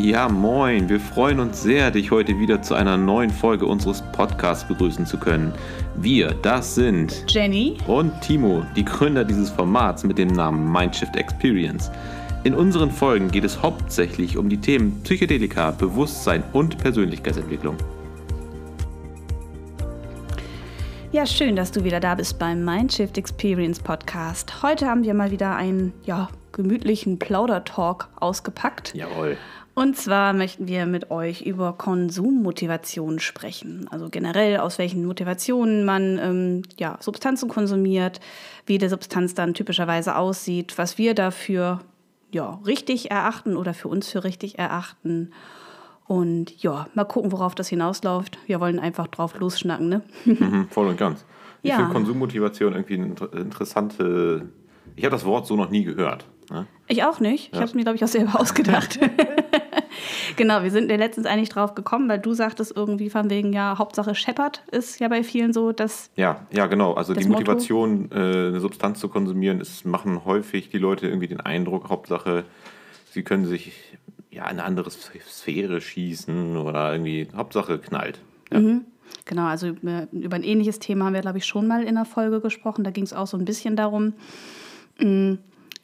Ja, moin. Wir freuen uns sehr, dich heute wieder zu einer neuen Folge unseres Podcasts begrüßen zu können. Wir, das sind Jenny und Timo, die Gründer dieses Formats mit dem Namen Mindshift Experience. In unseren Folgen geht es hauptsächlich um die Themen Psychedelika, Bewusstsein und Persönlichkeitsentwicklung. Ja, schön, dass du wieder da bist beim Mindshift Experience Podcast. Heute haben wir mal wieder einen ja, gemütlichen Plaudertalk ausgepackt. Jawohl. Und zwar möchten wir mit euch über Konsummotivation sprechen. Also generell, aus welchen Motivationen man ähm, ja, Substanzen konsumiert, wie die Substanz dann typischerweise aussieht, was wir dafür ja, richtig erachten oder für uns für richtig erachten. Und ja, mal gucken, worauf das hinausläuft. Wir wollen einfach drauf losschnacken, ne? Mhm, voll und ganz. Ich Ja. finde Konsummotivation irgendwie eine inter- interessante. Ich habe das Wort so noch nie gehört. Ne? Ich auch nicht. Ich habe es mir, glaube ich, auch selber ausgedacht. genau, wir sind ja letztens eigentlich drauf gekommen, weil du sagtest irgendwie von wegen, ja, Hauptsache Shepard ist ja bei vielen so, dass Ja, ja, genau. Also die Motto? Motivation, äh, eine Substanz zu konsumieren, ist, machen häufig die Leute irgendwie den Eindruck, Hauptsache, sie können sich ja in eine andere Sphäre schießen oder irgendwie, Hauptsache knallt. Ja. Genau, also über über ein ähnliches Thema haben wir, glaube ich, schon mal in der Folge gesprochen. Da ging es auch so ein bisschen darum.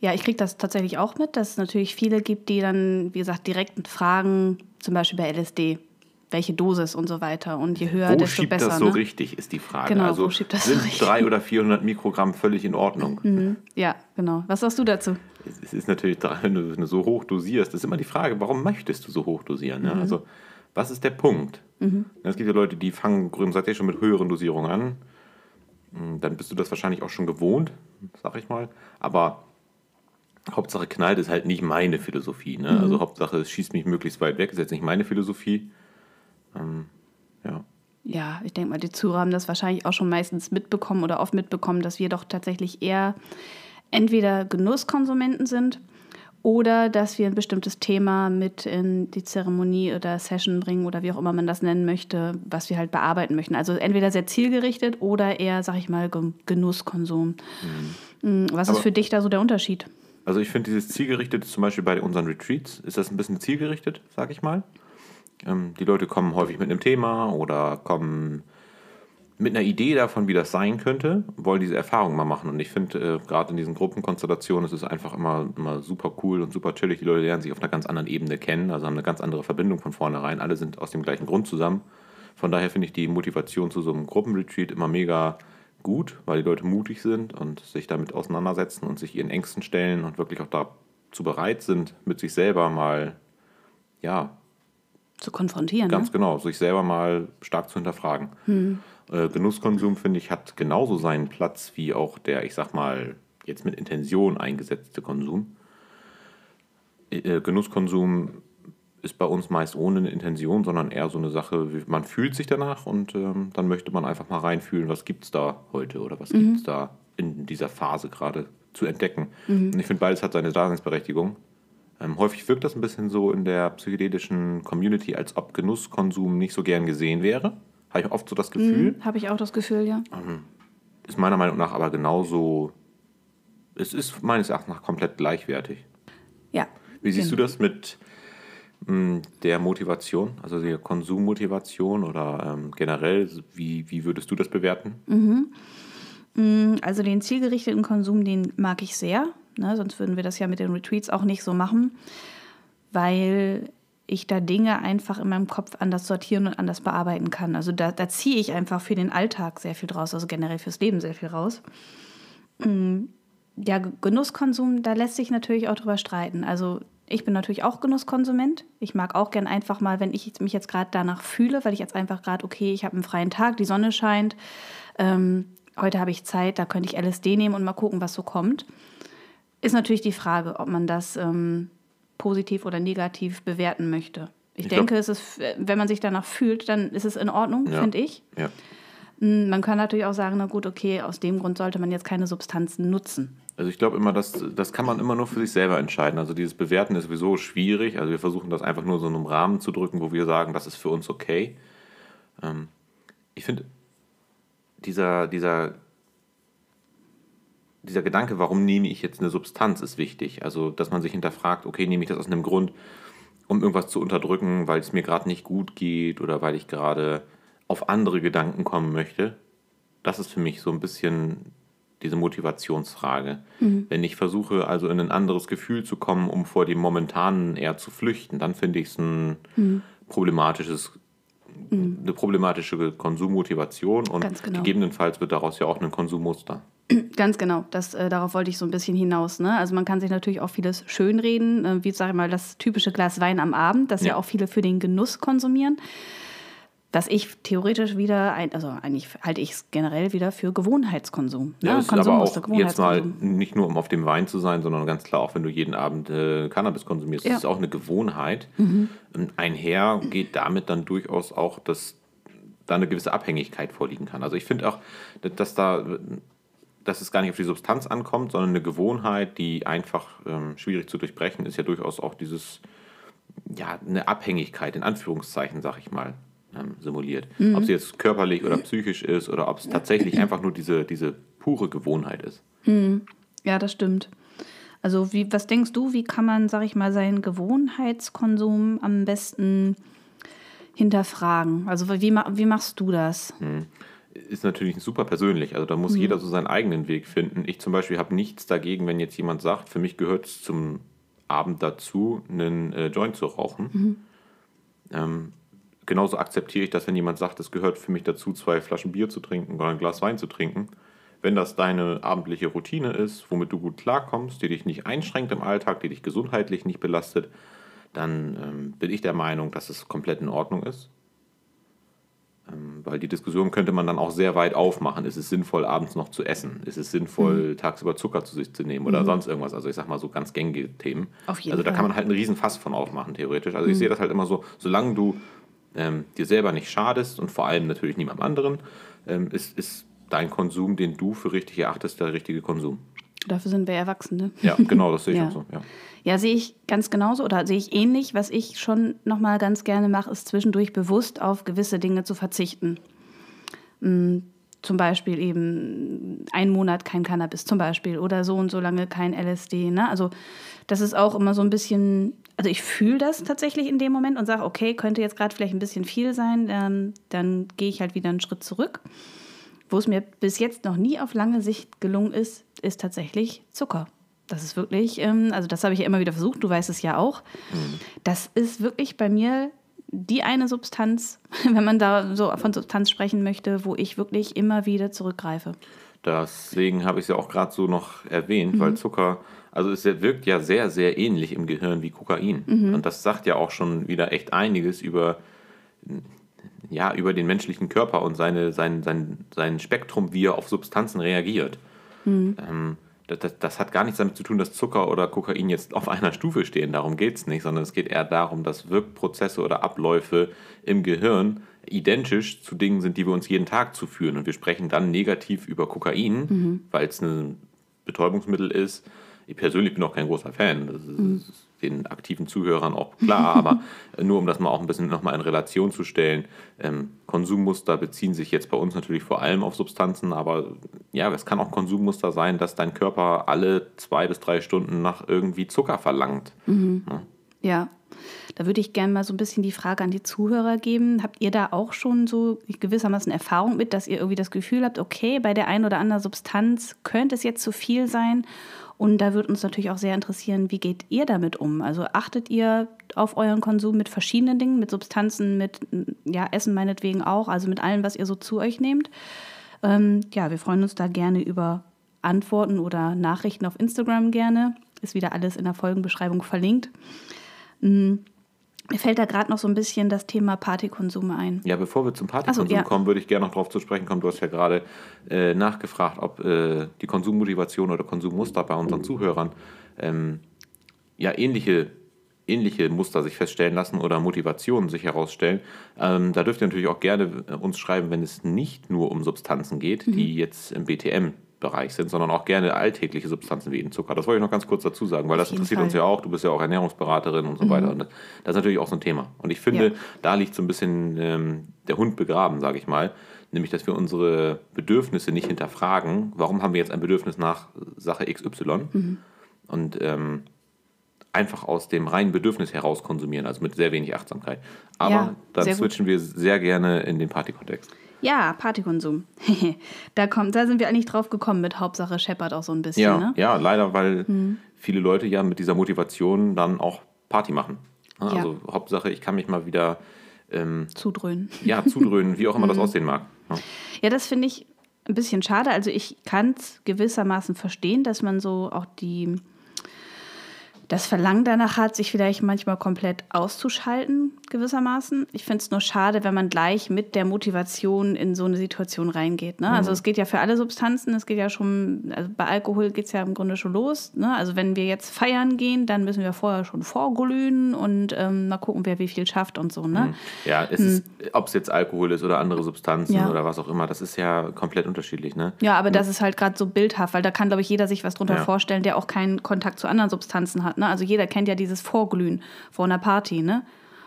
Ja, ich kriege das tatsächlich auch mit, dass es natürlich viele gibt, die dann, wie gesagt, direkt fragen, zum Beispiel bei LSD, welche Dosis und so weiter. Und je höher, Wo desto schiebt besser. das so ne? richtig, ist die Frage. Genau, also wo schiebt das so sind richtig? 300 oder 400 Mikrogramm völlig in Ordnung. Ja, genau. Was sagst du dazu? Es- ist natürlich, wenn du, so hoch dosierst, ist immer die Frage, warum möchtest du so hoch dosieren? Mhm. Ne? Also, was ist der Punkt? Es gibt ja Leute, die fangen grundsätzlich schon mit höheren Dosierungen an. Mm, Dann bist du das wahrscheinlich auch schon gewohnt, sag ich mal. Aber Hauptsache knallt ist halt nicht meine Philosophie. Ne? Mhm. Also Hauptsache es schießt mich möglichst weit weg, ist jetzt nicht meine Philosophie. Ähm, ja. Ja, ich denke mal, die Zuhörer haben das wahrscheinlich auch schon meistens mitbekommen oder oft mitbekommen, dass wir doch tatsächlich eher entweder Genusskonsumenten sind oder dass wir ein bestimmtes Thema mit in die Zeremonie oder Session bringen oder wie auch immer man das nennen möchte, was wir halt bearbeiten möchten. Also entweder sehr zielgerichtet oder eher, sag ich mal, Ge- Genusskonsum. Mm, Was ist Aber- für dich da so der Unterschied? Also ich finde dieses zielgerichtet, zum Beispiel bei unseren Retreats, ist das ein bisschen zielgerichtet, sag ich mal. Ähm, die Leute kommen häufig mit einem Thema oder kommen mit einer Idee davon, wie das sein könnte, wollen diese Erfahrung mal machen. Und ich finde, äh, gerade in diesen Gruppenkonstellationen ist es einfach immer, immer super cool und super chillig. Die Leute lernen sich auf einer ganz anderen Ebene kennen, also haben eine ganz andere Verbindung von vornherein. Alle sind aus dem gleichen Grund zusammen. Von daher finde ich die Motivation zu so einem Gruppenretreat immer mega gut, weil die Leute mutig sind und sich damit auseinandersetzen und sich ihren Ängsten stellen und wirklich auch dazu bereit sind, mit sich selber mal, ja, Zu konfrontieren. Ganz ne? genau, sich selber mal stark zu hinterfragen. Äh, Genusskonsum, finde ich, hat genauso seinen Platz wie auch der, ich sag mal, jetzt mit Intention eingesetzte Konsum. Äh, Genusskonsum ist bei uns meist ohne eine Intention, sondern eher so eine Sache, wie- man fühlt sich danach und ähm, dann möchte man einfach mal reinfühlen, was gibt es da heute oder was gibt es da in dieser Phase gerade zu entdecken. Und ich finde, beides hat seine Daseinsberechtigung. Ähm, häufig wirkt das ein bisschen so in der psychedelischen Community, als ob Genusskonsum nicht so gern gesehen wäre. Habe ich oft so das Gefühl. Habe ich auch das Gefühl, ja. Ist meiner Meinung nach aber genauso. Es ist meines Erachtens nach komplett gleichwertig. Ja. Wie siehst Genau. du das mit der Motivation, also der Konsummotivation oder ähm, generell? Wie, wie würdest du das bewerten? Also den zielgerichteten Konsum, den mag ich sehr. Ne? Sonst würden wir das ja mit den Retreats auch nicht so machen, weil ich da Dinge einfach in meinem Kopf anders sortieren und anders bearbeiten kann. Also da, da ziehe ich einfach für den Alltag sehr viel draus, also generell fürs Leben sehr viel raus. Mm, Ja, Genusskonsum, da lässt sich natürlich auch drüber streiten. Also ich bin natürlich auch Genusskonsument. Ich mag auch gern einfach mal, wenn ich mich jetzt gerade danach fühle, weil ich jetzt einfach gerade, okay, ich habe einen freien Tag, die Sonne scheint, ähm, heute habe ich Zeit, da könnte ich LSD nehmen und mal gucken, was so kommt. Ist natürlich die Frage, ob man das ähm, positiv oder negativ bewerten möchte. Ich, Ich glaub- denke, es ist, wenn man sich danach fühlt, dann ist es in Ordnung, Ja. finde ich. Ja. Mm, Man kann natürlich auch sagen, na gut, okay, aus dem Grund sollte man jetzt keine Substanzen nutzen. Also ich glaube immer, das, das kann man immer nur für sich selber entscheiden. Also dieses Bewerten ist sowieso schwierig. Also wir versuchen das einfach nur so in einem Rahmen zu drücken, wo wir sagen, das ist für uns okay. Ähm, ich finde, dieser, dieser, dieser Gedanke, warum nehme ich jetzt eine Substanz, ist wichtig. Also dass man sich hinterfragt, okay, nehme ich das aus einem Grund, um irgendwas zu unterdrücken, weil es mir gerade nicht gut geht oder weil ich gerade auf andere Gedanken kommen möchte. Das ist für mich so ein bisschen diese Motivationsfrage. Mhm. Wenn ich versuche, also in ein anderes Gefühl zu kommen, um vor dem momentanen eher zu flüchten, dann finde ich es ein mhm. problematisches mhm. eine problematische Konsummotivation und genau. gegebenenfalls wird daraus ja auch ein Konsummuster. Ganz genau, das, äh, darauf wollte ich so ein bisschen hinaus. Ne? Also man kann sich natürlich auch vieles schönreden, äh, wie sage ich mal, das typische Glas Wein am Abend, das ja. ja auch viele für den Genuss konsumieren dass ich theoretisch wieder, ein, also eigentlich halte ich es generell wieder für Gewohnheitskonsum. Ja, ne? das Konsum ist aber auch jetzt mal nicht nur um auf dem Wein zu sein, sondern ganz klar auch, wenn du jeden Abend äh, Cannabis konsumierst, ja. das ist auch eine Gewohnheit. Mhm. Einher geht damit dann durchaus auch, dass da eine gewisse Abhängigkeit vorliegen kann. Also ich finde auch, dass da dass es gar nicht auf die Substanz ankommt, sondern eine Gewohnheit, die einfach ähm, schwierig zu durchbrechen ist, ja durchaus auch dieses, ja, eine Abhängigkeit, in Anführungszeichen, sag ich mal ähm, simuliert. Mhm. Ob sie jetzt körperlich oder psychisch ist oder ob es tatsächlich einfach nur diese, diese pure Gewohnheit ist. Mhm. Ja, das stimmt. Also wie, was denkst du, wie kann man, sag ich mal, seinen Gewohnheitskonsum am besten hinterfragen? Also wie, wie machst du das? Mhm. Ist natürlich super persönlich. Also da muss mhm. jeder so seinen eigenen Weg finden. Ich zum Beispiel habe nichts dagegen, wenn jetzt jemand sagt, für mich gehört es zum Abend dazu, einen äh, Joint zu rauchen. Mhm. Ähm, genauso akzeptiere ich das, wenn jemand sagt, es gehört für mich dazu, zwei Flaschen Bier zu trinken oder ein Glas Wein zu trinken. Wenn das deine abendliche Routine ist, womit du gut klarkommst, die dich nicht einschränkt im Alltag, die dich gesundheitlich nicht belastet, dann ähm, bin ich der Meinung, dass es komplett in Ordnung ist. Ähm, weil die Diskussion könnte man dann auch sehr weit aufmachen. Ist es sinnvoll, abends noch zu essen? Ist es sinnvoll, mhm. tagsüber Zucker zu sich zu nehmen oder mhm. sonst irgendwas? Also ich sag mal so ganz gängige Themen. Auf jeden also da Fall. kann man halt einen riesen Fass von aufmachen, theoretisch. Also mhm. ich sehe das halt immer so, solange du ähm, dir selber nicht schadest und vor allem natürlich niemandem anderen, ähm, ist, ist dein Konsum, den du für richtig erachtest, der richtige Konsum. Dafür sind wir Erwachsene. Ja, genau, das sehe ich ja. auch so. Ja. ja, sehe ich ganz genauso oder sehe ich ähnlich. Was ich schon nochmal ganz gerne mache, ist zwischendurch bewusst auf gewisse Dinge zu verzichten. Mhm zum Beispiel eben einen Monat kein Cannabis zum Beispiel oder so und so lange kein LSD. Ne? Also das ist auch immer so ein bisschen, also ich fühle das tatsächlich in dem Moment und sage, okay, könnte jetzt gerade vielleicht ein bisschen viel sein, dann, dann gehe ich halt wieder einen Schritt zurück. Wo es mir bis jetzt noch nie auf lange Sicht gelungen ist, ist tatsächlich Zucker. Das ist wirklich, ähm, also das habe ich ja immer wieder versucht, du weißt es ja auch. Mhm. Das ist wirklich bei mir die eine Substanz, wenn man da so von Substanz sprechen möchte, wo ich wirklich immer wieder zurückgreife. Deswegen habe ich es ja auch gerade so noch erwähnt, mhm. weil Zucker, also es wirkt ja sehr, sehr ähnlich im Gehirn wie Kokain. Mhm. Und das sagt ja auch schon wieder echt einiges über, ja, über den menschlichen Körper und seine, sein, sein, sein Spektrum, wie er auf Substanzen reagiert. Mhm. Ähm, das, das, das, hat gar nichts damit zu tun, dass Zucker oder Kokain jetzt auf einer Stufe stehen. Darum geht es nicht, sondern es geht eher darum, dass Wirkprozesse oder Abläufe im Gehirn identisch zu Dingen sind, die wir uns jeden Tag zuführen. Und wir sprechen dann negativ über Kokain, mhm. weil es ein Betäubungsmittel ist. Ich persönlich bin auch kein großer Fan. Das ist, mhm den aktiven Zuhörern auch klar, aber nur um das mal auch ein bisschen nochmal in Relation zu stellen, ähm, Konsummuster beziehen sich jetzt bei uns natürlich vor allem auf Substanzen, aber ja, es kann auch Konsummuster sein, dass dein Körper alle zwei bis drei Stunden nach irgendwie Zucker verlangt. Mhm. Ja. ja. Da würde ich gerne mal so ein bisschen die Frage an die Zuhörer geben. Habt ihr da auch schon so gewissermaßen Erfahrung mit, dass ihr irgendwie das Gefühl habt, okay, bei der einen oder anderen Substanz könnte es jetzt zu viel sein? Und da würde uns natürlich auch sehr interessieren, wie geht ihr damit um? Also achtet ihr auf euren Konsum mit verschiedenen Dingen, mit Substanzen, mit ja, Essen meinetwegen auch, also mit allem, was ihr so zu euch nehmt? Ähm, ja, wir freuen uns da gerne über Antworten oder Nachrichten auf Instagram gerne. Ist wieder alles in der Folgenbeschreibung verlinkt. Mhm. Mir fällt da gerade noch so ein bisschen das Thema Partykonsum ein. Ja, bevor wir zum Partykonsum so, ja. kommen, würde ich gerne noch darauf zu sprechen kommen. Du hast ja gerade äh, nachgefragt, ob äh, die Konsummotivation oder Konsummuster bei unseren mhm. Zuhörern ähm, ja ähnliche, ähnliche Muster sich feststellen lassen oder Motivationen sich herausstellen. Ähm, da dürft ihr natürlich auch gerne äh, uns schreiben, wenn es nicht nur um Substanzen geht, mhm. die jetzt im BTM Bereich sind, sondern auch gerne alltägliche Substanzen wie eben Zucker. Das wollte ich noch ganz kurz dazu sagen, weil das interessiert Fall. uns ja auch. Du bist ja auch Ernährungsberaterin und so mhm. weiter. Und das ist natürlich auch so ein Thema. Und ich finde, ja. da liegt so ein bisschen ähm, der Hund begraben, sage ich mal. Nämlich, dass wir unsere Bedürfnisse nicht hinterfragen. Warum haben wir jetzt ein Bedürfnis nach Sache XY? Mhm. Und ähm, einfach aus dem reinen Bedürfnis heraus konsumieren, also mit sehr wenig Achtsamkeit. Aber Ja, dann sehr gut. switchen wir sehr gerne in den Partykontext. Ja, Partykonsum. da, kommt, da sind wir eigentlich drauf gekommen mit Hauptsache Shepard auch so ein bisschen. Ja, Ne? ja, leider, weil viele Leute ja mit dieser Motivation dann auch Party machen. Ne? Ja. Also Hauptsache, ich kann mich mal wieder ähm, Zudröhnen. ja, zudröhnen, wie auch immer das aussehen mag. Ja. Ja, das finde ich ein bisschen schade. Also ich kann es gewissermaßen verstehen, dass man so auch die das Verlangen danach hat, sich vielleicht manchmal komplett auszuschalten, gewissermaßen. Ich finde es nur schade, wenn man gleich mit der Motivation in so eine Situation reingeht. Ne? Also es geht ja für alle Substanzen, es geht ja schon, also bei Alkohol geht es ja im Grunde schon los. Ne? Also wenn wir jetzt feiern gehen, dann müssen wir vorher schon vorglühen und ähm, mal gucken, wer wie viel schafft und so. Ne? Ja, es ist, ob es jetzt Alkohol ist oder andere Substanzen Ja. oder was auch immer, das ist ja komplett unterschiedlich. Ne? Ja, aber das ist halt gerade so bildhaft, weil da kann, glaube ich, jeder sich was drunter Ja. vorstellen, der auch keinen Kontakt zu anderen Substanzen hat. Ne? Also jeder kennt ja dieses Vorglühen vor einer Party. Ne?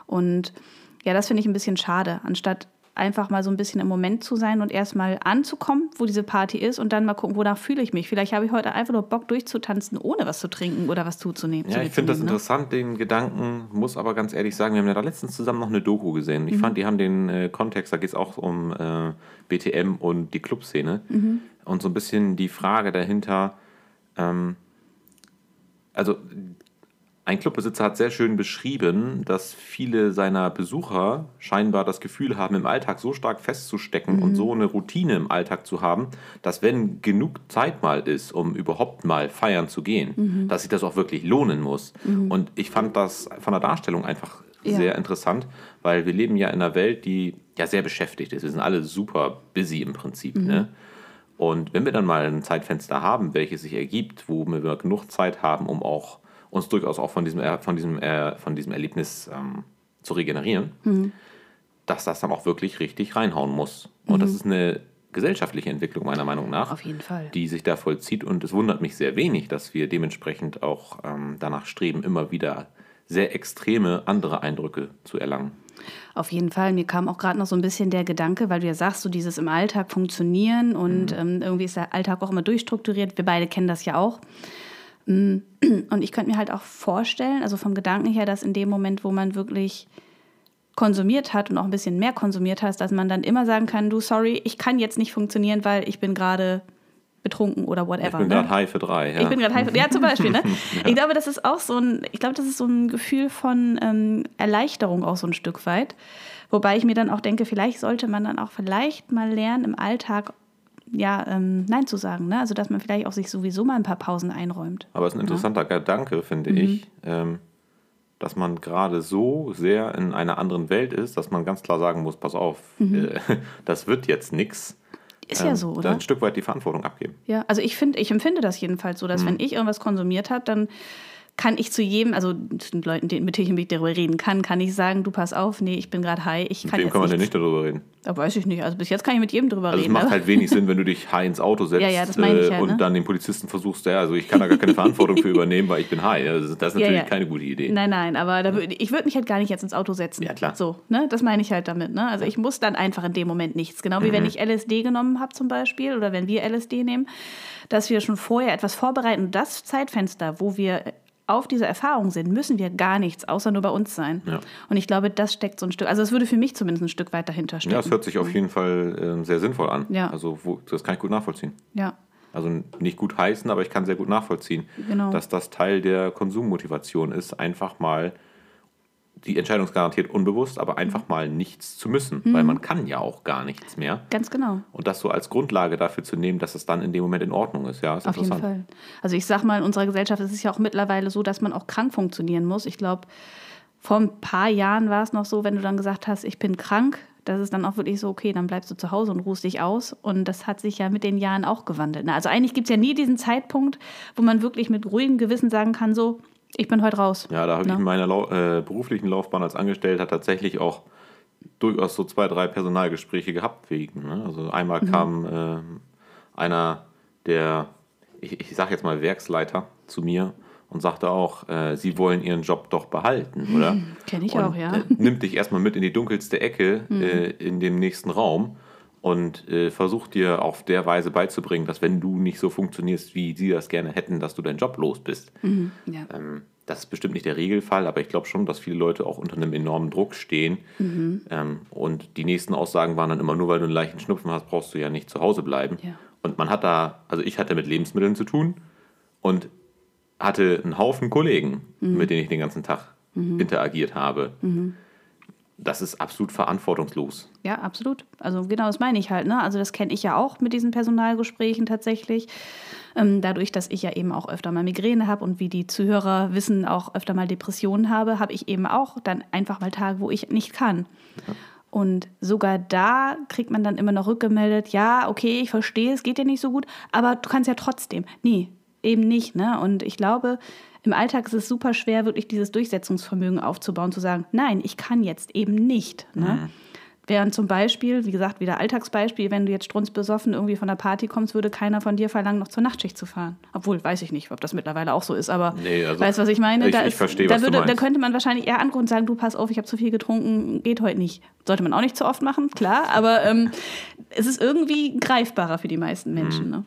Und ja, das finde ich ein bisschen schade, anstatt einfach mal so ein bisschen im Moment zu sein und erstmal anzukommen, wo diese Party ist und dann mal gucken, wonach fühle ich mich. Vielleicht habe ich heute einfach nur Bock durchzutanzen, ohne was zu trinken oder was zuzunehmen. Ja, ich finde das nehmen, interessant, den Gedanken, muss aber ganz ehrlich sagen, wir haben ja da letztens zusammen noch eine Doku gesehen. Mhm. Ich fand, die haben den äh, Kontext, da geht es auch um äh, BTM und die Clubszene. Mhm. Und so ein bisschen die Frage dahinter, ähm, also ein Clubbesitzer hat sehr schön beschrieben, dass viele seiner Besucher scheinbar das Gefühl haben, im Alltag so stark festzustecken und so eine Routine im Alltag zu haben, dass wenn genug Zeit mal ist, um überhaupt mal feiern zu gehen, dass sich das auch wirklich lohnen muss. Und ich fand das von der Darstellung einfach Ja. sehr interessant, weil wir leben ja in einer Welt, die ja sehr beschäftigt ist. Wir sind alle super busy im Prinzip. Ne? Und wenn wir dann mal ein Zeitfenster haben, welches sich ergibt, wo wir genug Zeit haben, um auch uns durchaus auch von diesem, von diesem, von diesem Erlebnis ähm, zu regenerieren, dass das dann auch wirklich richtig reinhauen muss. Und das ist eine gesellschaftliche Entwicklung meiner Meinung nach, Auf jeden Fall. die sich da vollzieht. Und es wundert mich sehr wenig, dass wir dementsprechend auch ähm, danach streben, immer wieder sehr extreme andere Eindrücke zu erlangen. Auf jeden Fall. Mir kam auch gerade noch so ein bisschen der Gedanke, weil du ja sagst, so dieses im Alltag funktionieren und ähm, irgendwie ist der Alltag auch immer durchstrukturiert. Wir beide kennen das ja auch. Mm, Und ich könnte mir halt auch vorstellen, also vom Gedanken her, dass in dem Moment, wo man wirklich konsumiert hat und auch ein bisschen mehr konsumiert hat, dass man dann immer sagen kann, du, sorry, ich kann jetzt nicht funktionieren, weil ich bin gerade betrunken oder Ich whatever. bin ne? gerade high für drei. Ja. Ich bin gerade high. Ja, zum Beispiel. Ne? Ich glaube, das ist auch so ein, ich glaube, das ist so ein Gefühl von ähm, Erleichterung auch so ein Stück weit. Wobei ich mir dann auch denke, vielleicht sollte man dann auch vielleicht mal lernen, im Alltag ja ähm, Nein zu sagen. Ne? Also, dass man vielleicht auch sich sowieso mal ein paar Pausen einräumt. Aber es ist ein interessanter Gedanke, finde Mhm. ich, ähm, dass man gerade so sehr in einer anderen Welt ist, dass man ganz klar sagen muss, pass auf, äh, das wird jetzt nichts. Ist ja so, oder? ein Stück weit die Verantwortung abgeben. Ja, also ich finde, ich empfinde das jedenfalls so, dass Mhm. wenn ich irgendwas konsumiert habe, dann kann ich zu jedem, also zu den Leuten, mit denen ich darüber reden kann, kann ich sagen, du pass auf, nee, ich bin gerade high, ich Mit kann wem jetzt kann man denn nicht darüber reden? Da weiß ich nicht. Also bis jetzt kann ich mit jedem drüber Also es reden. macht aber- halt wenig Sinn, wenn du dich high ins Auto setzt Ja, ja, ich äh, ja, und ne? dann den Polizisten versuchst, ja, also ich kann da gar keine Verantwortung für übernehmen, weil ich bin high. Also das ist natürlich keine gute Idee. Nein, nein, aber da ich würde mich halt gar nicht jetzt ins Auto setzen. Ja, klar. So, ne? Das meine ich halt damit. Ne? Also ich muss dann einfach in dem Moment nichts. Genau wie wenn Mhm. ich LSD genommen habe zum Beispiel oder wenn wir LSD nehmen, dass wir schon vorher etwas vorbereiten. Und das Zeitfenster, wo wir auf diese Erfahrung sind, müssen wir gar nichts, außer nur bei uns sein. Ja. Und ich glaube, das steckt so ein Stück, also es würde für mich zumindest ein Stück weit dahinter stecken. Ja, es hört sich auf jeden Fall ähm, sehr sinnvoll an. Ja. Also wo, das kann ich gut nachvollziehen. Ja, Also nicht gut heißen, aber ich kann sehr gut nachvollziehen, Genau. dass das Teil der Konsummotivation ist, einfach mal die Entscheidung ist garantiert unbewusst, aber einfach mal nichts zu müssen, weil man kann ja auch gar nichts mehr. ganz genau. Und das so als Grundlage dafür zu nehmen, dass es dann in dem Moment in Ordnung ist, ja, ist Auf jeden interessant. Fall. Also ich sag mal, in unserer Gesellschaft ist es ja auch mittlerweile so, dass man auch krank funktionieren muss. Ich glaube, vor ein paar Jahren war es noch so, wenn du dann gesagt hast, ich bin krank, das ist dann auch wirklich so, okay, dann bleibst du zu Hause und ruhst dich aus. Und das hat sich ja mit den Jahren auch gewandelt. Na, Also eigentlich gibt es ja nie diesen Zeitpunkt, wo man wirklich mit ruhigem Gewissen sagen kann, so, ich bin heute raus. Ja, da habe ich Ne? in meiner Lau äh, beruflichen Laufbahn als Angestellter tatsächlich auch durchaus so zwei, drei Personalgespräche gehabt wegen. Ne? Also einmal Mhm. kam äh, einer der, ich, ich sage jetzt mal Werksleiter zu mir und sagte auch, äh, Sie wollen Ihren Job doch behalten, oder? Kenn ich und, auch, ja. Mhm. Äh, nimmt dich erstmal mit in die dunkelste Ecke äh, in dem nächsten Raum und äh, versucht dir auf der Weise beizubringen, dass wenn du nicht so funktionierst, wie sie das gerne hätten, dass du deinen Job los bist. Ja. Ähm, das ist bestimmt nicht der Regelfall, aber ich glaube schon, dass viele Leute auch unter einem enormen Druck stehen. Mhm. Ähm, und die nächsten Aussagen waren dann immer, nur weil du einen leichten Schnupfen hast, brauchst du ja nicht zu Hause bleiben. Ja. Und man hat da, also ich hatte mit Lebensmitteln zu tun und hatte einen Haufen Kollegen, Mhm. mit denen ich den ganzen Tag interagiert habe. Das ist absolut verantwortungslos. Ja, absolut. Also genau, das meine ich halt. Ne? Also das kenne ich ja auch mit diesen Personalgesprächen tatsächlich. Ähm, dadurch, dass ich ja eben auch öfter mal Migräne habe und wie die Zuhörer wissen, auch öfter mal Depressionen habe, habe ich eben auch dann einfach mal Tage, wo ich nicht kann. Und sogar da kriegt man dann immer noch rückgemeldet, ja, okay, ich verstehe, es geht dir nicht so gut, aber du kannst ja trotzdem. Nee, eben nicht. Ne? Und ich glaube, im Alltag ist es super schwer, wirklich dieses Durchsetzungsvermögen aufzubauen, zu sagen, nein, ich kann jetzt eben nicht. Ne? Während zum Beispiel, wie gesagt, wieder Alltagsbeispiel, wenn du jetzt strunzbesoffen irgendwie von der Party kommst, würde keiner von dir verlangen, noch zur Nachtschicht zu fahren. Obwohl, weiß ich nicht, ob das mittlerweile auch so ist, aber Nee, also weißt du, was ich meine? ich- da ich ist, verstehe, da, was würde, da könnte man wahrscheinlich eher angucken und sagen, du pass auf, ich habe zu viel getrunken, geht heute nicht. Sollte man auch nicht zu oft machen, klar, aber ähm, es ist irgendwie greifbarer für die meisten Menschen. Ne?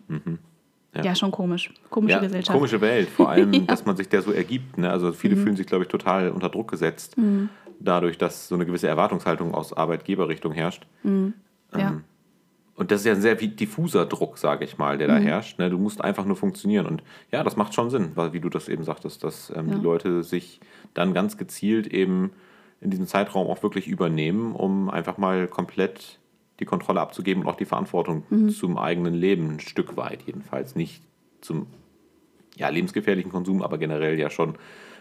Ja. Ja. schon komisch. Komische Ja, Gesellschaft. komische Welt, vor allem, Ja. dass man sich der so ergibt. Ne? Also viele Mhm. fühlen sich, glaube ich, total unter Druck gesetzt, dadurch, dass so eine gewisse Erwartungshaltung aus Arbeitgeberrichtung herrscht. ja. Und das ist ja ein sehr diffuser Druck, sage ich mal, der da Mhm. herrscht. Ne? Du musst einfach nur funktionieren. Und ja, das macht schon Sinn, weil wie du das eben sagtest, dass ähm, die Leute sich dann ganz gezielt eben in diesem Zeitraum auch wirklich übernehmen, um einfach mal komplett die Kontrolle abzugeben und auch die Verantwortung Mhm. zum eigenen Leben, ein Stück weit jedenfalls. Nicht zum ja, lebensgefährlichen Konsum, aber generell ja schon,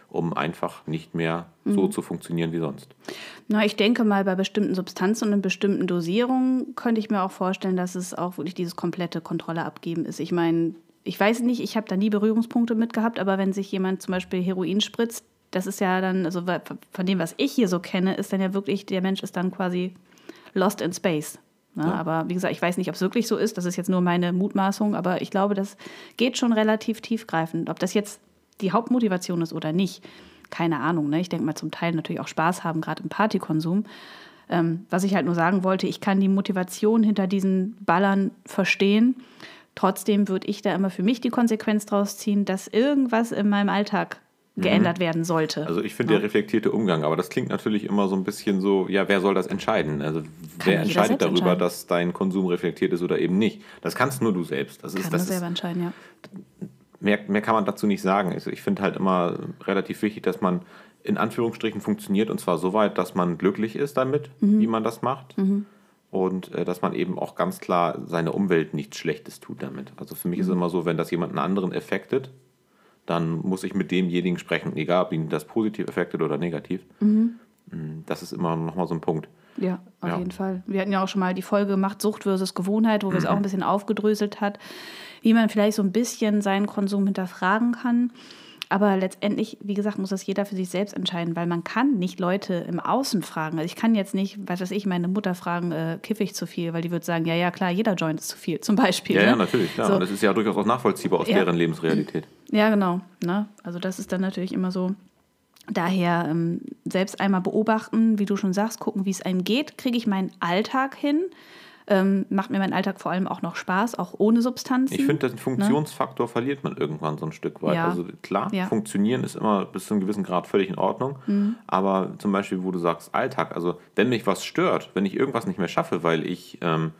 um einfach nicht mehr so Mhm. zu funktionieren wie sonst. Na, ich denke mal, bei bestimmten Substanzen und in bestimmten Dosierungen könnte ich mir auch vorstellen, dass es auch wirklich dieses komplette Kontrolle abgeben ist. Ich meine, ich weiß nicht, ich habe da nie Berührungspunkte mit gehabt, aber wenn sich jemand zum Beispiel Heroin spritzt, das ist ja dann, also von dem, was ich hier so kenne, ist dann ja wirklich, der Mensch ist dann quasi lost in space. Ne? Ja. Aber wie gesagt, ich weiß nicht, ob es wirklich so ist. Das ist jetzt nur meine Mutmaßung, aber ich glaube, das geht schon relativ tiefgreifend. Ob das jetzt die Hauptmotivation ist oder nicht, keine Ahnung. Ne? Ich denke mal zum Teil natürlich auch Spaß haben, gerade im Partykonsum. Ähm, was ich halt nur sagen wollte, ich kann die Motivation hinter diesen Ballern verstehen. Trotzdem würde ich da immer für mich die Konsequenz draus ziehen, dass irgendwas in meinem Alltag geändert werden sollte. Also ich finde der reflektierte Umgang, aber das klingt natürlich immer so ein bisschen so, ja, wer soll das entscheiden? Also wer jeder entscheidet darüber, dass dein Konsum reflektiert ist oder eben nicht? Das kannst nur du selbst. Das ist, kann man das selber ist, entscheiden, ja. mehr, mehr kann man dazu nicht sagen. Also ich finde halt immer relativ wichtig, dass man in Anführungsstrichen funktioniert und zwar so weit, dass man glücklich ist damit, Mhm. wie man das macht. Und äh, dass man eben auch ganz klar seine Umwelt nichts Schlechtes tut damit. Also für mich ist es Mhm. immer so, wenn das jemand einen anderen effektet, dann muss ich mit demjenigen sprechen, egal ob ihn das positiv effektet oder negativ. Mhm. Mm, Das ist immer nochmal so ein Punkt. Ja, auf Ja. jeden Fall. Wir hatten ja auch schon mal die Folge gemacht, Sucht versus Gewohnheit, wo wir es auch ein bisschen aufgedröselt hat, wie man vielleicht so ein bisschen seinen Konsum hinterfragen kann. Aber letztendlich, wie gesagt, muss das jeder für sich selbst entscheiden, weil man kann nicht Leute im Außen fragen. Also ich kann jetzt nicht, was weiß ich, meine Mutter fragen, äh, kiffe ich zu viel, weil die wird sagen, ja, ja, klar, jeder Joint ist zu viel, zum Beispiel. Ja, ne? ja, natürlich, klar. So. Und das ist ja durchaus auch nachvollziehbar aus Ja. deren Lebensrealität. Ja, genau. Ne? Also das ist dann natürlich immer so. Daher ähm, selbst einmal beobachten, wie du schon sagst, gucken, wie es einem geht. Kriege ich meinen Alltag hin? Ähm, macht mir mein Alltag vor allem auch noch Spaß, auch ohne Substanzen? Ich finde, den Funktionsfaktor verliert man irgendwann so ein Stück weit. Ja. Also klar, Ja. funktionieren ist immer bis zu einem gewissen Grad völlig in Ordnung. Aber zum Beispiel, wo du sagst, Alltag, also wenn mich was stört, wenn ich irgendwas nicht mehr schaffe, weil ich ähm,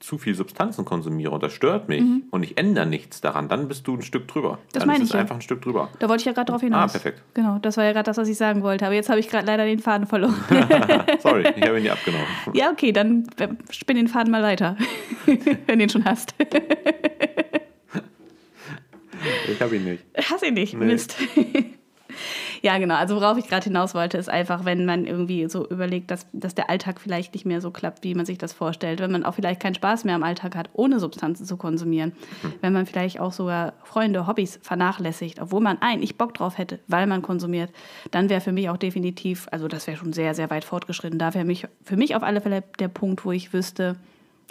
zu viel Substanzen konsumiere und das stört mich und ich ändere nichts daran, dann bist du ein Stück drüber. Das dann meine ist ich ja. einfach ein Stück drüber. Da wollte ich ja gerade drauf hinaus. Ah, perfekt. Genau, das war ja gerade das, was ich sagen wollte. Aber jetzt habe ich gerade leider den Faden verloren. Sorry, ich habe ihn dir abgenommen. ja, okay, dann spinn den Faden mal weiter, wenn du ihn schon hast. Ich habe ihn nicht. Hasse ihn nicht, Nee. Mist. Ja, genau. Also worauf ich gerade hinaus wollte, ist einfach, wenn man irgendwie so überlegt, dass, dass der Alltag vielleicht nicht mehr so klappt, wie man sich das vorstellt. Wenn man auch vielleicht keinen Spaß mehr am Alltag hat, ohne Substanzen zu konsumieren. Wenn man vielleicht auch sogar Freunde, Hobbys vernachlässigt, obwohl man eigentlich Bock drauf hätte, weil man konsumiert, dann wäre für mich auch definitiv, also das wäre schon sehr, sehr weit fortgeschritten. Da wäre mich, für mich auf alle Fälle der Punkt, wo ich wüsste,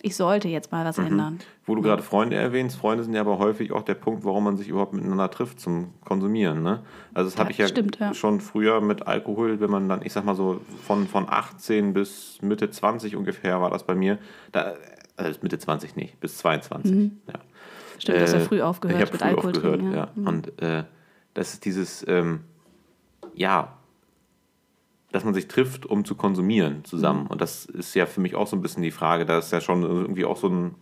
ich sollte jetzt mal was ändern. Wo du gerade Freunde erwähnst, Freunde sind ja aber häufig auch der Punkt, warum man sich überhaupt miteinander trifft zum Konsumieren. Ne? Also das Ja, habe ich ja, stimmt, ja. schon früher mit Alkohol, wenn man dann, ich sag mal so, von, von 18 bis Mitte 20 ungefähr war das bei mir. Da, also Mitte 20 nicht, bis 22. Ja. Stimmt, du hast ja Äh, früh aufgehört ich mit früh Alkohol aufgehört, trinken, ja. ja. Mhm. Und äh, das ist dieses, ähm, ja, dass man sich trifft, um zu konsumieren zusammen. Mhm. Und das ist ja für mich auch so ein bisschen die Frage, da ist ja schon irgendwie auch so ein,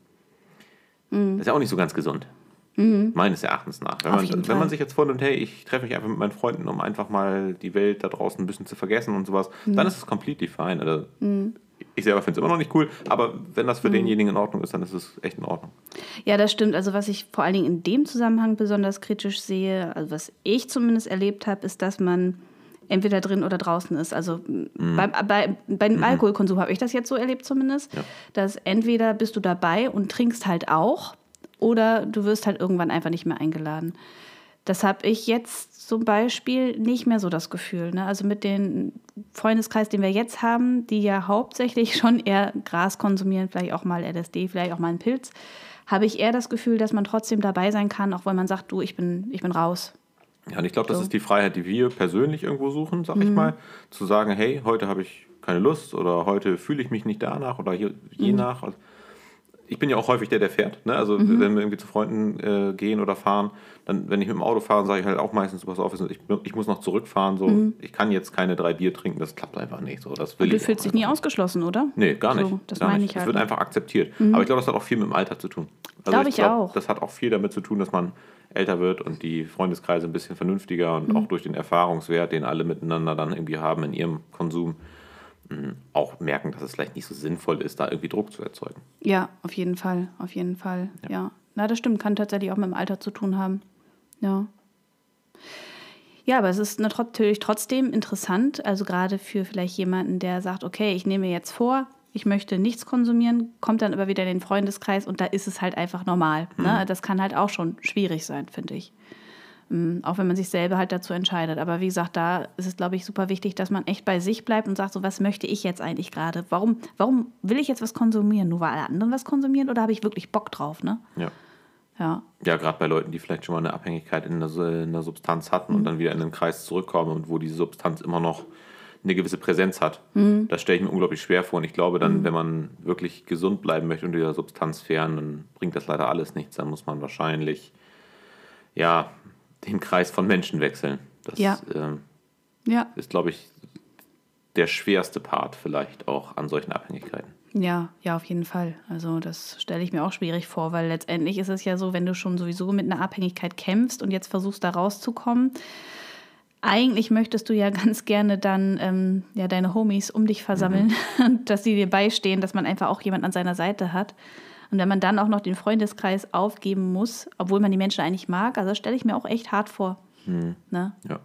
Mhm. das ist ja auch nicht so ganz gesund. Meines Erachtens nach. Wenn Auf man, wenn man sich jetzt vornimmt, hey, ich treffe mich einfach mit meinen Freunden, um einfach mal die Welt da draußen ein bisschen zu vergessen und sowas, Mhm. dann ist es completely fine. Also, Ich selber finde es immer noch nicht cool, aber wenn das für Mhm. denjenigen in Ordnung ist, dann ist es echt in Ordnung. Ja, das stimmt. Also was ich vor allen Dingen in dem Zusammenhang besonders kritisch sehe, also was ich zumindest erlebt habe, ist, dass man entweder drin oder draußen ist. Also beim, bei, bei dem Alkoholkonsum habe ich das jetzt so erlebt zumindest, Ja. dass entweder bist du dabei und trinkst halt auch oder du wirst halt irgendwann einfach nicht mehr eingeladen. Das habe ich jetzt zum Beispiel nicht mehr so das Gefühl. Ne? Also mit dem Freundeskreis, den wir jetzt haben, die ja hauptsächlich schon eher Gras konsumieren, vielleicht auch mal LSD, vielleicht auch mal einen Pilz, habe ich eher das Gefühl, dass man trotzdem dabei sein kann, auch wenn man sagt, du, ich bin, ich bin raus. Ja, und ich glaube, das So. Mhm. ist die Freiheit, die wir persönlich irgendwo suchen, sag ich mal. Zu sagen, hey, heute habe ich keine Lust oder heute fühle ich mich nicht danach oder je, je Mhm. nach. Also, ich bin ja auch häufig der, der fährt. Ne? Also wenn wir irgendwie zu Freunden äh, gehen oder fahren, dann, wenn ich mit dem Auto fahre, sage ich halt auch meistens, pass auf, ich, ich muss noch zurückfahren. So, ich kann jetzt keine drei Bier trinken, das klappt einfach nicht. So, das will Mhm. Du ich fühlst dich nie ausgeschlossen, oder? Nee, gar nicht. So, das gar meine nicht. ich Es halt. wird ne? einfach akzeptiert. Aber ich glaube, das hat auch viel mit dem Alter zu tun. Also Glaube ich auch. Das hat auch viel damit zu tun, dass man älter wird und die Freundeskreise ein bisschen vernünftiger und Mhm. auch durch den Erfahrungswert, den alle miteinander dann irgendwie haben in ihrem Konsum, auch merken, dass es vielleicht nicht so sinnvoll ist, da irgendwie Druck zu erzeugen. Ja, auf jeden Fall, auf jeden Fall. Ja. Na, das stimmt, kann tatsächlich auch mit dem Alter zu tun haben. Ja. Ja, aber es ist nat- natürlich trotzdem interessant, also gerade für vielleicht jemanden, der sagt, okay, ich nehme mir jetzt vor, ich möchte nichts konsumieren, kommt dann aber wieder in den Freundeskreis und da ist es halt einfach normal. Ne? Das kann halt auch schon schwierig sein, finde ich. Mm, Auch wenn man sich selber halt dazu entscheidet. Aber wie gesagt, da ist es, glaube ich, super wichtig, dass man echt bei sich bleibt und sagt, so, was möchte ich jetzt eigentlich gerade? Warum, warum will ich jetzt was konsumieren? Nur weil alle anderen was konsumieren oder habe ich wirklich Bock drauf? Ne? Ja. Ja. Ja, gerade bei Leuten, die vielleicht schon mal eine Abhängigkeit in der, in der Substanz hatten und dann wieder in den Kreis zurückkommen und wo diese Substanz immer noch eine gewisse Präsenz hat. Das stelle ich mir unglaublich schwer vor. Und ich glaube dann, wenn man wirklich gesund bleiben möchte und dieser Substanz fern, dann bringt das leider alles nichts. Dann muss man wahrscheinlich ja den Kreis von Menschen wechseln. Das Ja. ähm, Ja, ist, glaube ich, der schwerste Part vielleicht auch an solchen Abhängigkeiten. ja, ja, auf jeden Fall. Also das stelle ich mir auch schwierig vor, weil letztendlich ist es ja so, wenn du schon sowieso mit einer Abhängigkeit kämpfst und jetzt versuchst, da rauszukommen, eigentlich möchtest du ja ganz gerne dann ähm, ja, deine Homies um dich versammeln, und dass sie dir beistehen, dass man einfach auch jemand an seiner Seite hat. Und wenn man dann auch noch den Freundeskreis aufgeben muss, obwohl man die Menschen eigentlich mag, also stelle ich mir auch echt hart vor. Ne? Ja.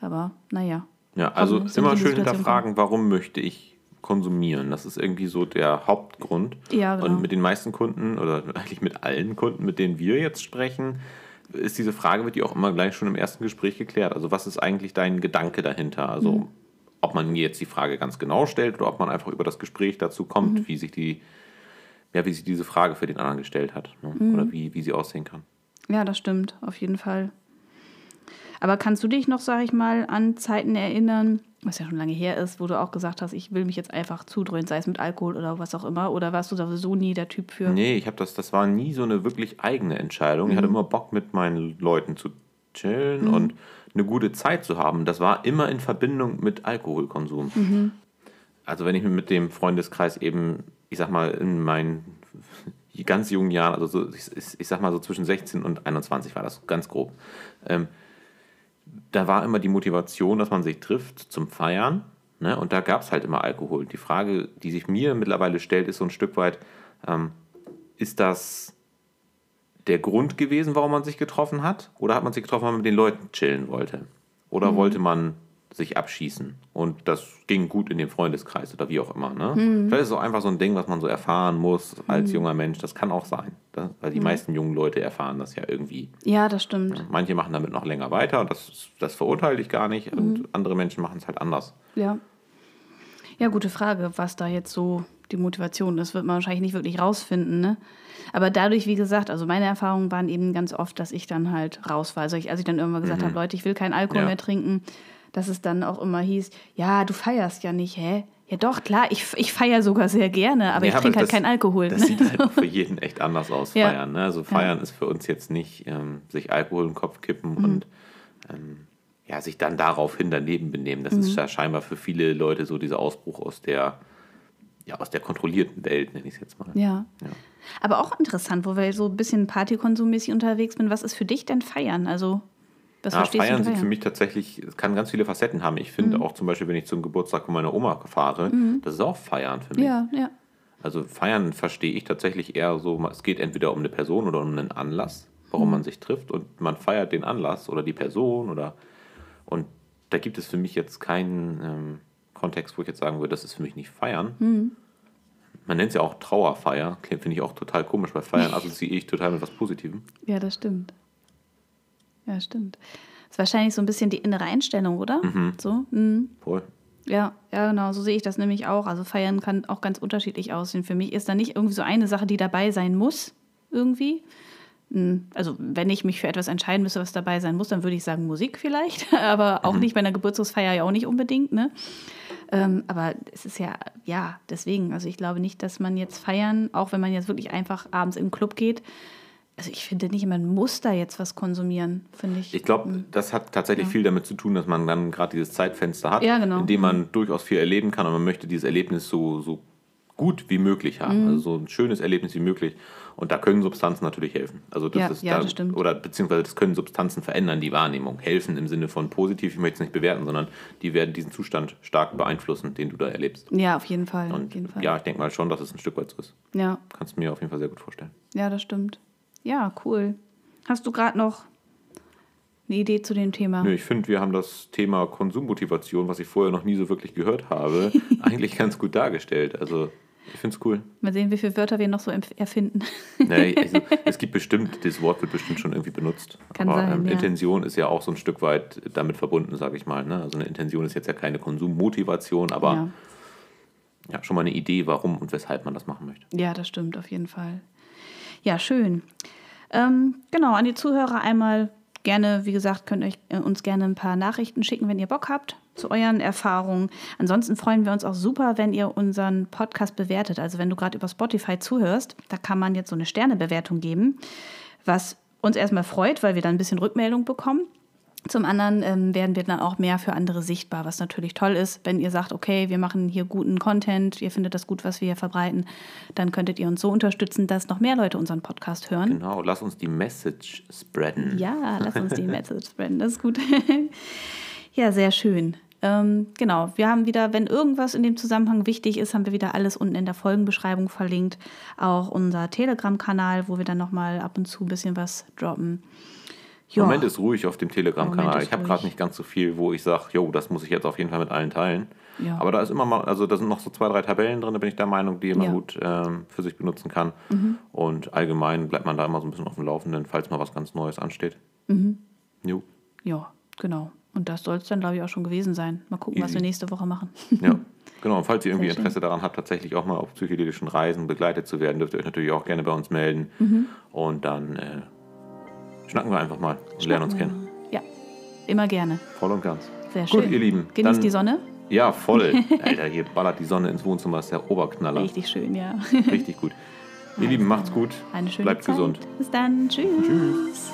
Aber naja. Ja, also wir immer schön hinterfragen, warum möchte ich konsumieren? Das ist irgendwie so der Hauptgrund. Ja, genau. Und mit den meisten Kunden oder eigentlich mit allen Kunden, mit denen wir jetzt sprechen, ist diese Frage, wird die auch immer gleich schon im ersten Gespräch geklärt. Also was ist eigentlich dein Gedanke dahinter? Also Mhm. ob man jetzt die Frage ganz genau stellt oder ob man einfach über das Gespräch dazu kommt, Mhm. wie sich die, ja, wie sich diese Frage für den anderen gestellt hat ne? Mhm. oder wie, wie sie aussehen kann. Ja, das stimmt, auf jeden Fall. Aber kannst du dich noch, sag ich mal, an Zeiten erinnern, was ja schon lange her ist, wo du auch gesagt hast, ich will mich jetzt einfach zudröhnen, sei es mit Alkohol oder was auch immer? Oder warst du sowieso nie der Typ für? Nee, ich habe das, das war nie so eine wirklich eigene Entscheidung. Ich hatte immer Bock, mit meinen Leuten zu chillen und eine gute Zeit zu haben. Das war immer in Verbindung mit Alkoholkonsum. Also wenn ich mit dem Freundeskreis eben, ich sag mal, in meinen ganz jungen Jahren, also so, ich, ich sag mal so zwischen 16 und 21 war das ganz grob. Ähm, da war immer die Motivation, dass man sich trifft zum Feiern. Ne? Und da gab es halt immer Alkohol. Die Frage, die sich mir mittlerweile stellt, ist so ein Stück weit, ähm, ist das der Grund gewesen, warum man sich getroffen hat? Oder hat man sich getroffen, weil man mit den Leuten chillen wollte? Oder wollte man sich abschießen? Und das ging gut in dem Freundeskreis oder wie auch immer. Ne? Vielleicht ist es auch einfach so ein Ding, was man so erfahren muss als junger Mensch. Das kann auch sein. Das, weil die meisten jungen Leute erfahren das ja irgendwie. Ja, das stimmt. Manche machen damit noch länger weiter, das, das verurteile ich gar nicht. Und andere Menschen machen es halt anders. Ja. Ja, gute Frage, was da jetzt so die Motivation ist, wird man wahrscheinlich nicht wirklich rausfinden. Ne? Aber dadurch, wie gesagt, also meine Erfahrungen waren eben ganz oft, dass ich dann halt raus war. Also ich, als ich dann irgendwann gesagt habe, Leute, ich will keinen Alkohol Ja. mehr trinken, dass es dann auch immer hieß, ja, du feierst ja nicht, hä? Ja doch, klar, ich, ich feiere sogar sehr gerne, aber Ja, ich trinke halt keinen Alkohol. Das ne? sieht halt für jeden echt anders aus, Ja. feiern. Ne? Also feiern ist für uns jetzt nicht ähm, sich Alkohol den Kopf kippen Mhm. und ähm, ja, sich dann daraufhin daneben benehmen. Das ist ja scheinbar für viele Leute so dieser Ausbruch aus der, ja, aus der kontrollierten Welt, nenne ich es jetzt mal. Ja. Ja. Aber auch interessant, wo wir so ein bisschen partykonsummäßig unterwegs sind. Was ist für dich denn Feiern? Also, was Ja, verstehst Feiern du sind für mich tatsächlich, es kann ganz viele Facetten haben. Ich finde auch zum Beispiel, wenn ich zum Geburtstag von meiner Oma fahre, das ist auch Feiern für mich. Ja, ja. Also Feiern verstehe ich tatsächlich eher so, es geht entweder um eine Person oder um einen Anlass, warum man sich trifft und man feiert den Anlass oder die Person oder und da gibt es für mich jetzt keinen ähm, Kontext, wo ich jetzt sagen würde, das ist für mich nicht Feiern. Man nennt es ja auch Trauerfeier, finde ich auch total komisch, weil Feiern assoziiere ich total mit was Positivem. Ja, das stimmt. Ja, stimmt. Das ist wahrscheinlich so ein bisschen die innere Einstellung, oder? So? Mhm. Voll. Ja, ja, genau, so sehe ich das nämlich auch. Also feiern kann auch ganz unterschiedlich aussehen. Für mich ist da nicht irgendwie so eine Sache, die dabei sein muss, irgendwie. Hm, Also wenn ich mich für etwas entscheiden müsste, was dabei sein muss, dann würde ich sagen Musik vielleicht, aber auch nicht bei einer Geburtstagsfeier ja auch nicht unbedingt, ne? Ähm, aber es ist ja, ja, deswegen, also ich glaube nicht, dass man jetzt feiern, auch wenn man jetzt wirklich einfach abends in den Club geht, also ich finde nicht, man muss da jetzt was konsumieren, finde ich. Ich glaube, das hat tatsächlich viel damit zu tun, dass man dann gerade dieses Zeitfenster hat, Ja, genau. in dem man durchaus viel erleben kann und man möchte dieses Erlebnis so, so gut wie möglich haben. Mhm. Also so ein schönes Erlebnis wie möglich. Und da können Substanzen natürlich helfen. Also das Ja, ist ja, da, das stimmt. Oder beziehungsweise das können Substanzen verändern, die Wahrnehmung. Helfen im Sinne von positiv, ich möchte es nicht bewerten, sondern die werden diesen Zustand stark beeinflussen, den du da erlebst. Ja, auf jeden Fall. Und auf jeden Fall. ja, ich denke mal schon, dass es ein Stück weit so ist. ja. Kannst du mir auf jeden Fall sehr gut vorstellen. Ja, das stimmt. Ja, cool. Hast du gerade noch eine Idee zu dem Thema? Nö, ich finde, wir haben das Thema Konsummotivation, was ich vorher noch nie so wirklich gehört habe, eigentlich ganz gut dargestellt. Also ich finde es cool. Mal sehen, wie viele Wörter wir noch so erfinden. Nee, also, es gibt bestimmt, das Wort wird bestimmt schon irgendwie benutzt. Kann aber sein, ähm, ja. Intention ist ja auch so ein Stück weit damit verbunden, sage ich mal. Ne? Also eine Intention ist jetzt ja keine Konsummotivation, aber ja. ja. schon mal eine Idee, warum und weshalb man das machen möchte. ja, das stimmt auf jeden Fall. Ja, schön. Ähm, genau, an die Zuhörer einmal gerne, wie gesagt, könnt ihr äh, uns gerne ein paar Nachrichten schicken, wenn ihr Bock habt zu euren Erfahrungen. Ansonsten freuen wir uns auch super, wenn ihr unseren Podcast bewertet. Also wenn du gerade über Spotify zuhörst, da kann man jetzt so eine Sternebewertung geben, was uns erstmal freut, weil wir dann ein bisschen Rückmeldung bekommen. Zum anderen ähm, werden wir dann auch mehr für andere sichtbar, was natürlich toll ist. Wenn ihr sagt, okay, wir machen hier guten Content, ihr findet das gut, was wir hier verbreiten, dann könntet ihr uns so unterstützen, dass noch mehr Leute unseren Podcast hören. Genau, lass uns die Message spreaden. Ja, lass uns die Message spreaden, das ist gut. ja, sehr schön. Ähm, genau, wir haben wieder, wenn irgendwas in dem Zusammenhang wichtig ist, haben wir wieder alles unten in der Folgenbeschreibung verlinkt. Auch unser Telegram-Kanal, wo wir dann nochmal ab und zu ein bisschen was droppen. Im Moment ist ruhig auf dem Telegram-Kanal. Ich habe gerade nicht ganz so viel, wo ich sage, jo, das muss ich jetzt auf jeden Fall mit allen teilen. Ja. Aber da ist immer mal, also da sind noch so zwei, drei Tabellen drin, da bin ich der Meinung, die man Ja. Mhm. gut ähm, für sich benutzen kann. Und allgemein bleibt man da immer so ein bisschen auf dem Laufenden, falls mal was ganz Neues ansteht. Mhm. Jo. Ja, genau. Und das soll es dann, glaube ich, auch schon gewesen sein. Mal gucken, was Easy. wir nächste Woche machen. Ja, genau. Und falls ihr irgendwie schön. Interesse daran habt, tatsächlich auch mal auf psychedelischen Reisen begleitet zu werden, dürft ihr euch natürlich auch gerne bei uns melden. Mhm. Und dann äh, schnacken wir einfach mal und lernen uns kennen. Ja, immer gerne. Voll und ganz. Sehr Gut, schön. ihr Lieben. Genießt die Sonne. Ja, voll. Alter, hier ballert die Sonne ins Wohnzimmer, ist der Oberknaller. Richtig schön, ja. Richtig gut. Ihr Lieben, macht's gut. Eine schöne Bleibt Zeit. gesund. Bis dann. Tschüss. Tschüss.